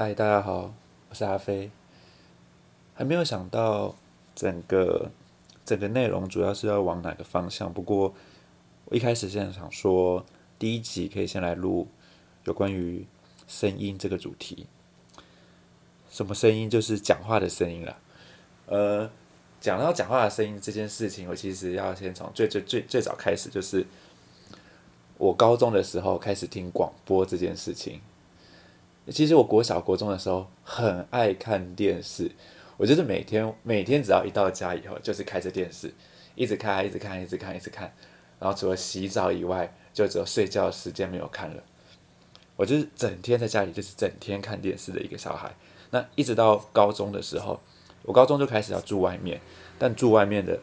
嗨，大家好，我是阿飞。还没有想到整个整个内容主要是要往哪个方向，不过我一开始现在想说，第一集可以先来录有关于声音这个主题。什么声音？就是讲话的声音啦。呃，讲到讲话的声音这件事情，我其实要先从最最最最早开始，就是我高中的时候开始听广播这件事情。其实我国小国中的时候很爱看电视，我就是每天每天只要一到家以后，就是开着电视，一直看，一直看，一直看，一直看。然后除了洗澡以外，就只有睡觉时间没有看了。我就是整天在家里，就是整天看电视的一个小孩。那一直到高中的时候，我高中就开始要住外面，但住外面的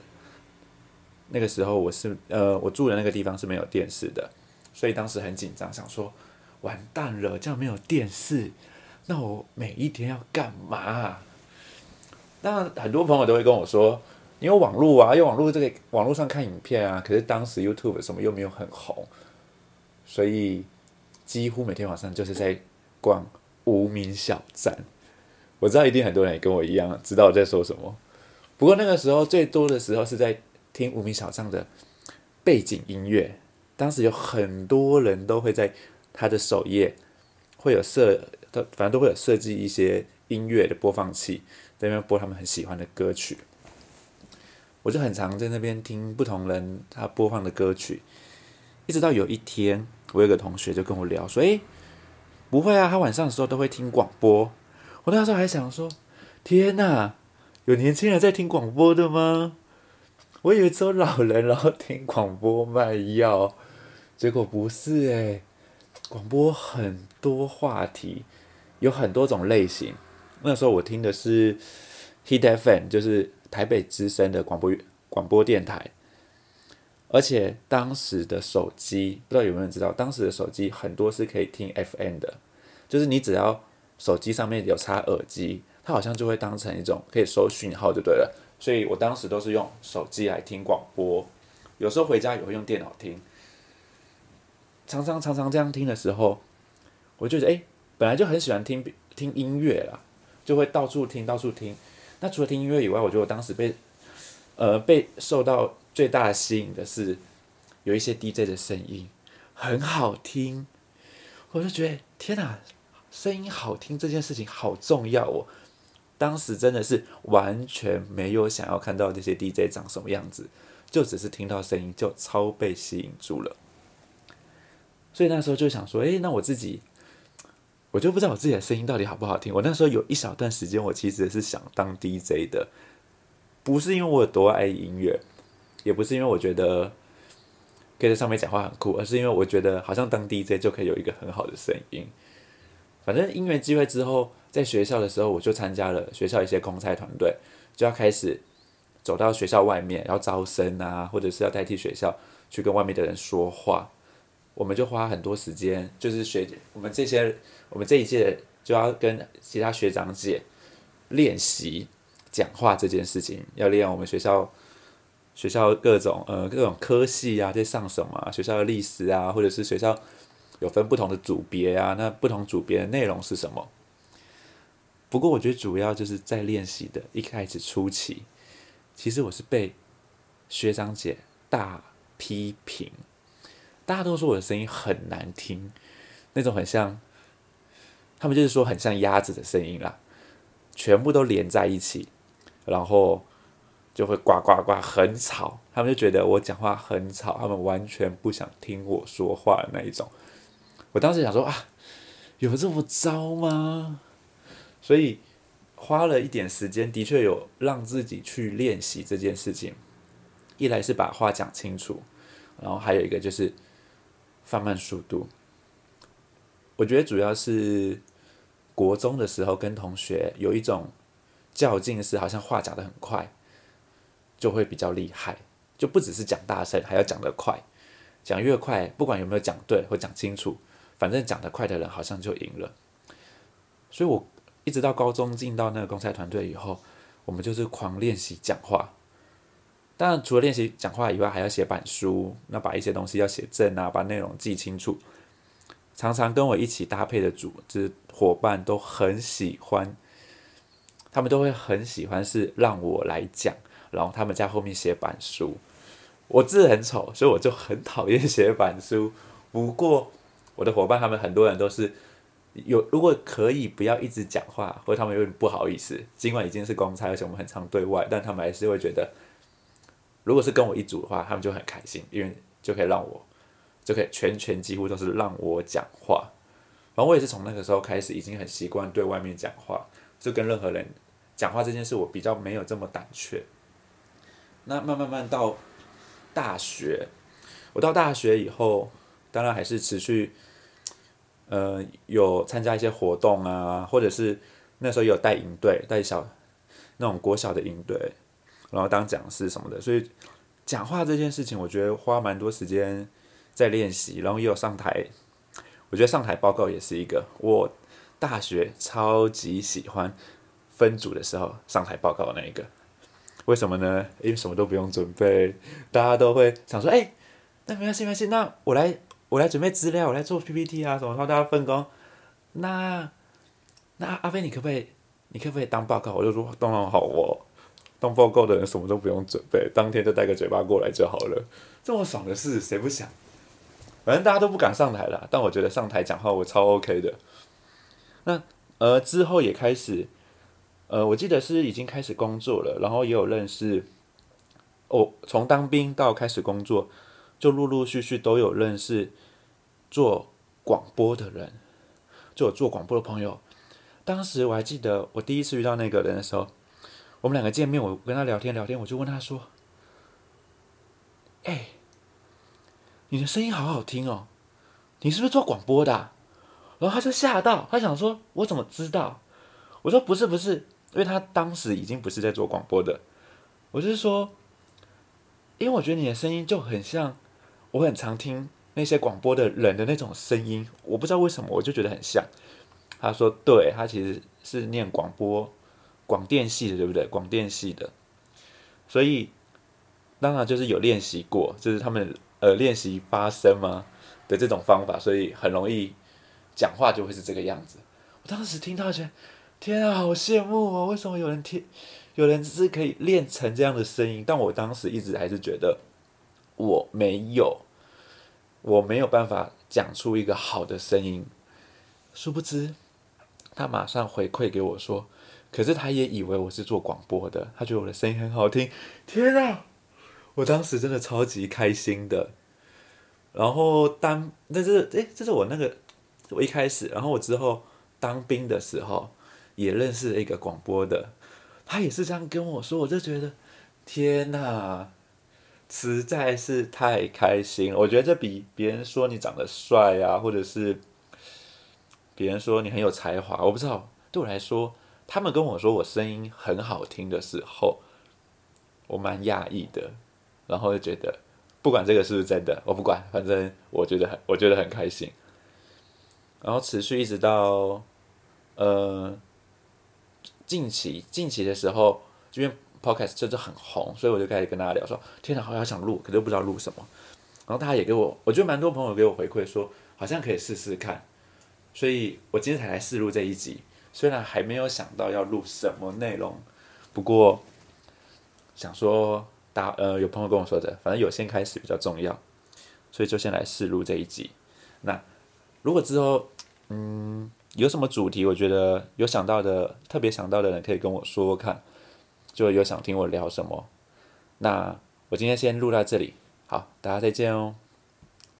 那个时候，我是呃，我住的那个地方是没有电视的，所以当时很紧张，想说完蛋了，这样没有电视，那我每一天要干嘛？那很多朋友都会跟我说，你有网络啊，用网络这个网络上看影片啊，可是当时 YouTube 什么又没有很红，所以几乎每天晚上就是在逛无名小站。我知道一定很多人也跟我一样知道我在说什么，不过那个时候最多的时候是在听无名小站的背景音乐。当时有很多人都会在他的首页会有设，都反正都会有设计一些音乐的播放器，在那边播他们很喜欢的歌曲。我就很常在那边听不同人他播放的歌曲，一直到有一天，我有个同学就跟我聊说：“诶，不会啊，他晚上的时候都会听广播。”我那时候还想说：“天哪，有年轻人在听广播的吗？”我以为只有老人然后听广播卖药，结果不是诶，广播很多话题，有很多种类型。那时候我听的是 Hit FM，就是台北之声的广播广播电台，而且当时的手机不知道有没有人知道，当时的手机很多是可以听 FM 的，就是你只要。手机上面有插耳机，它好像就会当成一种可以收讯号就对了。所以我当时都是用手机来听广播，有时候回家也会用电脑听。常常常常这样听的时候，我就觉得哎，本来就很喜欢听听音乐啦，就会到处听到处听。那除了听音乐以外，我觉得我当时被呃被受到最大的吸引的是有一些 DJ 的声音很好听，我就觉得天哪！声音好听这件事情好重要哦，当时真的是完全没有想要看到这些 DJ 长什么样子，就只是听到声音就超被吸引住了。所以那时候就想说，诶，那我自己，我就不知道我自己的声音到底好不好听。我那时候有一小段时间，我其实是想当 DJ 的，不是因为我有多爱音乐，也不是因为我觉得可以在上面讲话很酷，而是因为我觉得好像当 DJ 就可以有一个很好的声音。反正音乐机会之后，在学校的时候，我就参加了学校一些公差团队，就要开始走到学校外面，要招生啊，或者是要代替学校去跟外面的人说话。我们就花很多时间，就是学我们这些我们这一届就要跟其他学长姐练习讲话这件事情，要练我们学校学校各种呃各种科系啊，在上什么学校的历史啊，或者是学校。有分不同的组别啊，那不同组别的内容是什么？不过我觉得主要就是在练习的一开始初期，其实我是被学长姐大批评，大家都说我的声音很难听，那种很像，他们就是说很像鸭子的声音啦，全部都连在一起，然后就会呱呱呱很吵，他们就觉得我讲话很吵，他们完全不想听我说话的那一种。我当时想说啊，有这么糟吗？所以花了一点时间，的确有让自己去练习这件事情。一来是把话讲清楚，然后还有一个就是放慢速度。我觉得主要是国中的时候跟同学有一种较劲，是好像话讲的很快，就会比较厉害，就不只是讲大声，还要讲得快，讲越快，不管有没有讲对或讲清楚。反正讲得快的人好像就赢了，所以我一直到高中进到那个公赛团队以后，我们就是狂练习讲话。当然，除了练习讲话以外，还要写板书，那把一些东西要写正啊，把内容记清楚。常常跟我一起搭配的组，就是伙伴都很喜欢，他们都会很喜欢是让我来讲，然后他们在后面写板书。我字很丑，所以我就很讨厌写板书。不过我的伙伴他们很多人都是有，如果可以不要一直讲话，或者他们有点不好意思，尽管已经是公差，而且我们很常对外，但他们还是会觉得，如果是跟我一组的话，他们就很开心，因为就可以让我就可以全权几乎都是让我讲话。然后我也是从那个时候开始，已经很习惯对外面讲话，就跟任何人讲话这件事，我比较没有这么胆怯。那慢慢慢到。大学，我到大学以后，当然还是持续，呃，有参加一些活动啊，或者是那时候有带营队，带小那种国小的营队，然后当讲师什么的，所以讲话这件事情，我觉得花蛮多时间在练习，然后也有上台，我觉得上台报告也是一个，我大学超级喜欢分组的时候上台报告那一个。为什么呢？因为什么都不用准备，大家都会想说：“哎，那没关系，没关系，那我来，我来准备资料，我来做 PPT 啊，什么？然后大家分工。那那阿飞，你可不可以，你可不可以当报告？我就说当然好哦，当报告的人什么都不用准备，当天就带个嘴巴过来就好了。这么爽的事，谁不想？反正大家都不敢上台了，但我觉得上台讲话我超 OK 的。那呃之后也开始。呃，我记得是已经开始工作了，然后也有认识，哦，从当兵到开始工作，就陆陆续续都有认识做广播的人，就有做广播的朋友。当时我还记得我第一次遇到那个人的时候，我们两个见面，我跟他聊天聊天，我就问他说：“哎，你的声音好好听哦，你是不是做广播的？”然后他就吓到，他想说：“我怎么知道？”我说：“不是，不是。”因为他当时已经不是在做广播的，我就是说，因为我觉得你的声音就很像我很常听那些广播的人的那种声音，我不知道为什么，我就觉得很像。他说：“对，他其实是念广播广电系的，对不对？广电系的，所以当然就是有练习过，就是他们呃练习发声嘛的这种方法，所以很容易讲话就会是这个样子。我当时听到觉得。天啊，好羡慕哦！为什么有人听，有人只是可以练成这样的声音？但我当时一直还是觉得我没有，我没有办法讲出一个好的声音。殊不知，他马上回馈给我说，可是他也以为我是做广播的，他觉得我的声音很好听。天啊，我当时真的超级开心的。然后当，那是诶，这是我那个我一开始，然后我之后当兵的时候。也认识了一个广播的，他也是这样跟我说，我就觉得天哪，实在是太开心了。我觉得这比别人说你长得帅啊，或者是别人说你很有才华，我不知道。对我来说，他们跟我说我声音很好听的时候，我蛮讶异的。然后就觉得，不管这个是不是真的，我不管，反正我觉得很，我觉得很开心。然后持续一直到，呃。近期近期的时候，因为 podcast 真的很红，所以我就开始跟大家聊说：“天哪，好想录，可是不知道录什么。”然后大家也给我，我觉得蛮多朋友给我回馈说，好像可以试试看。所以我今天才来试录这一集，虽然还没有想到要录什么内容，不过想说大呃有朋友跟我说的，反正有先开始比较重要，所以就先来试录这一集。那如果之后嗯。有什么主题？我觉得有想到的，特别想到的人可以跟我说说看，就有想听我聊什么。那我今天先录到这里，好，大家再见哦。